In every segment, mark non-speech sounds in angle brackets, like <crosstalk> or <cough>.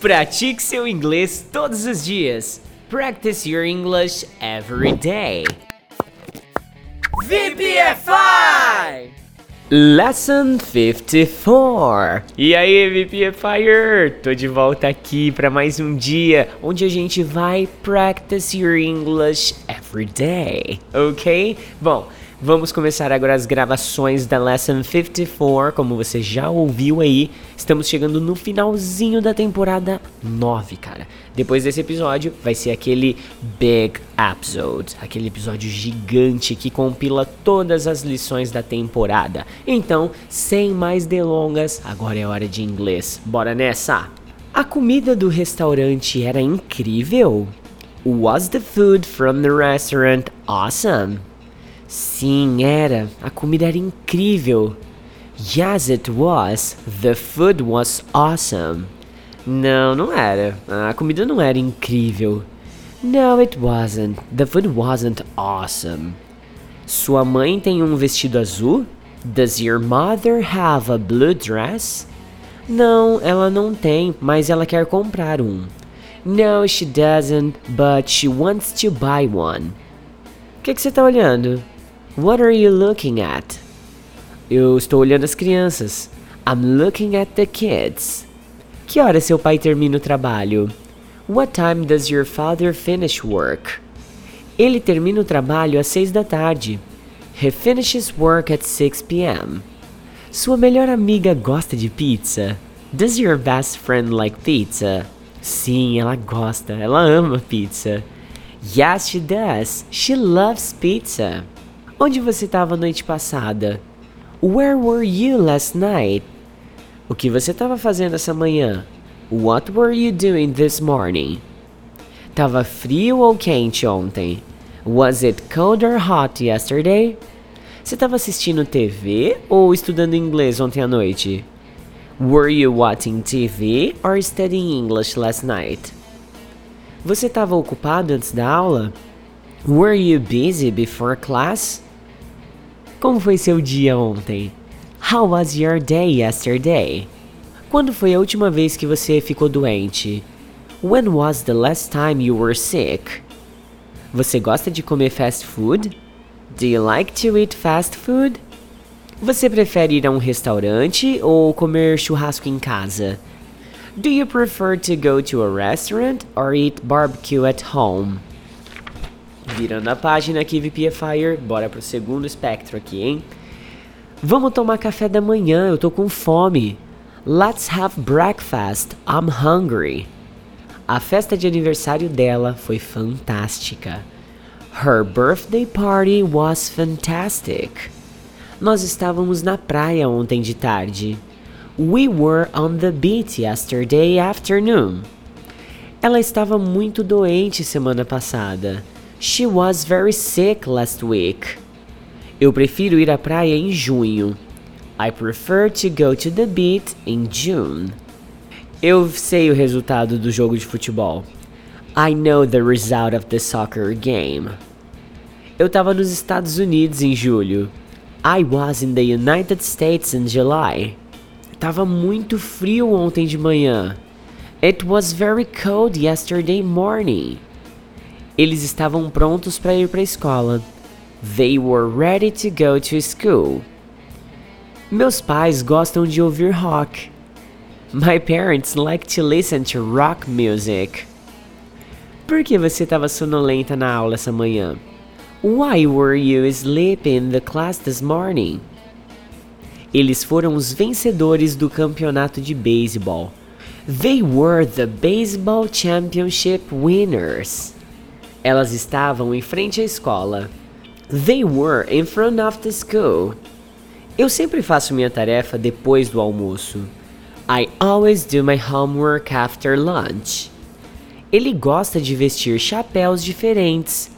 Pratique seu inglês todos os dias. Practice your English every day. VPFI! Lesson 54. E aí, VPFire? Tô de volta aqui para mais um dia onde a gente vai practice your English every day, ok? Bom, Vamos começar agora as gravações da Lesson 54, como você já ouviu aí. Estamos chegando no finalzinho da temporada 9, cara. Depois desse episódio vai ser aquele Big Episode, aquele episódio gigante que compila todas as lições da temporada. Então, sem mais delongas, agora é hora de inglês. Bora nessa! A comida do restaurante era incrível? Was the food from the restaurant awesome? Sim, era. A comida era incrível. Yes, it was. The food was awesome. Não, não era. A comida não era incrível. No, it wasn't. The food wasn't awesome. Sua mãe tem um vestido azul? Does your mother have a blue dress? Não, ela não tem, mas ela quer comprar um. No, she doesn't, but she wants to buy one. O que, que você está olhando? What are you looking at? Eu estou olhando as crianças. I'm looking at the kids. Que hora seu pai termina o trabalho? What time does your father finish work? Ele termina o trabalho às seis da tarde. He finishes work at 6 p.m. Sua melhor amiga gosta de pizza? Does your best friend like pizza? Sim, ela gosta. Ela ama pizza. Yes, she does. She loves pizza. Onde você estava noite passada? Where were you last night? O que você estava fazendo essa manhã? What were you doing this morning? Tava frio ou quente ontem? Was it cold or hot yesterday? Você estava assistindo TV ou estudando inglês ontem à noite? Were you watching TV or studying English last night? Você estava ocupado antes da aula? Were you busy before class? Como foi seu dia ontem? How was your day yesterday? Quando foi a última vez que você ficou doente? When was the last time you were sick? Você gosta de comer fast food? Do you like to eat fast food? Você prefere ir a um restaurante ou comer churrasco em casa? Do you prefer to go to a restaurant or eat barbecue at home? Virando a página aqui, VPFire, bora pro segundo espectro aqui, hein? Vamos tomar café da manhã, eu tô com fome. Let's have breakfast, I'm hungry. A festa de aniversário dela foi fantástica. Her birthday party was fantastic. Nós estávamos na praia ontem de tarde. We were on the beach yesterday afternoon. Ela estava muito doente semana passada. She was very sick last week. Eu prefiro ir à praia em junho. I prefer to go to the beach in June. Eu sei o resultado do jogo de futebol. I know the result of the soccer game. Eu estava nos Estados Unidos em julho. I was in the United States in July. Tava muito frio ontem de manhã. It was very cold yesterday morning. Eles estavam prontos para ir para a escola. They were ready to go to school. Meus pais gostam de ouvir rock. My parents like to listen to rock music. Por que você estava sonolenta na aula essa manhã? Why were you sleeping in the class this morning? Eles foram os vencedores do campeonato de beisebol. They were the baseball championship winners. Elas estavam em frente à escola. They were in front of the school. Eu sempre faço minha tarefa depois do almoço. I always do my homework after lunch. Ele gosta de vestir chapéus diferentes.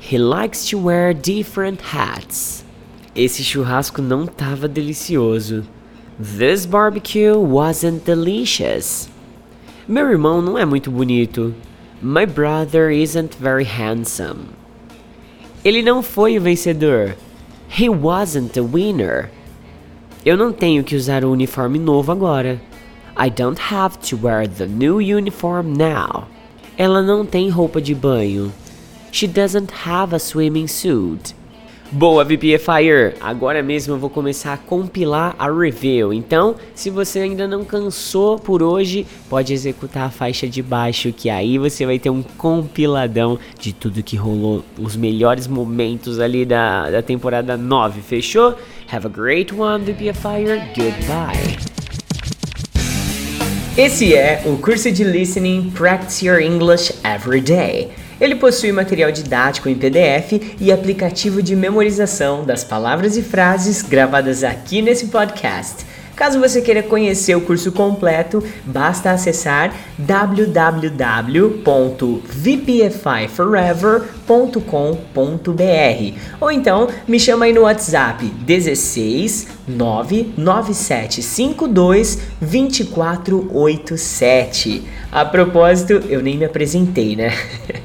He likes to wear different hats. Esse churrasco não estava delicioso. This barbecue wasn't delicious. Meu irmão não é muito bonito. My brother isn't very handsome. Ele não foi o vencedor. He wasn't the winner. Eu não tenho que usar o uniforme novo agora. I don't have to wear the new uniform now. Ela não tem roupa de banho. She doesn't have a swimming suit. Boa, VPFire! Agora mesmo eu vou começar a compilar a review. Então, se você ainda não cansou por hoje, pode executar a faixa de baixo, que aí você vai ter um compiladão de tudo que rolou, os melhores momentos ali da, da temporada 9. Fechou? Have a great one, VPFire. Goodbye! Esse é o curso de Listening Practice Your English Every Day. Ele possui material didático em PDF e aplicativo de memorização das palavras e frases gravadas aqui nesse podcast. Caso você queira conhecer o curso completo, basta acessar www.vpfiforever.com.br ou então me chama aí no WhatsApp 16 99752 2487. A propósito, eu nem me apresentei, né? <laughs>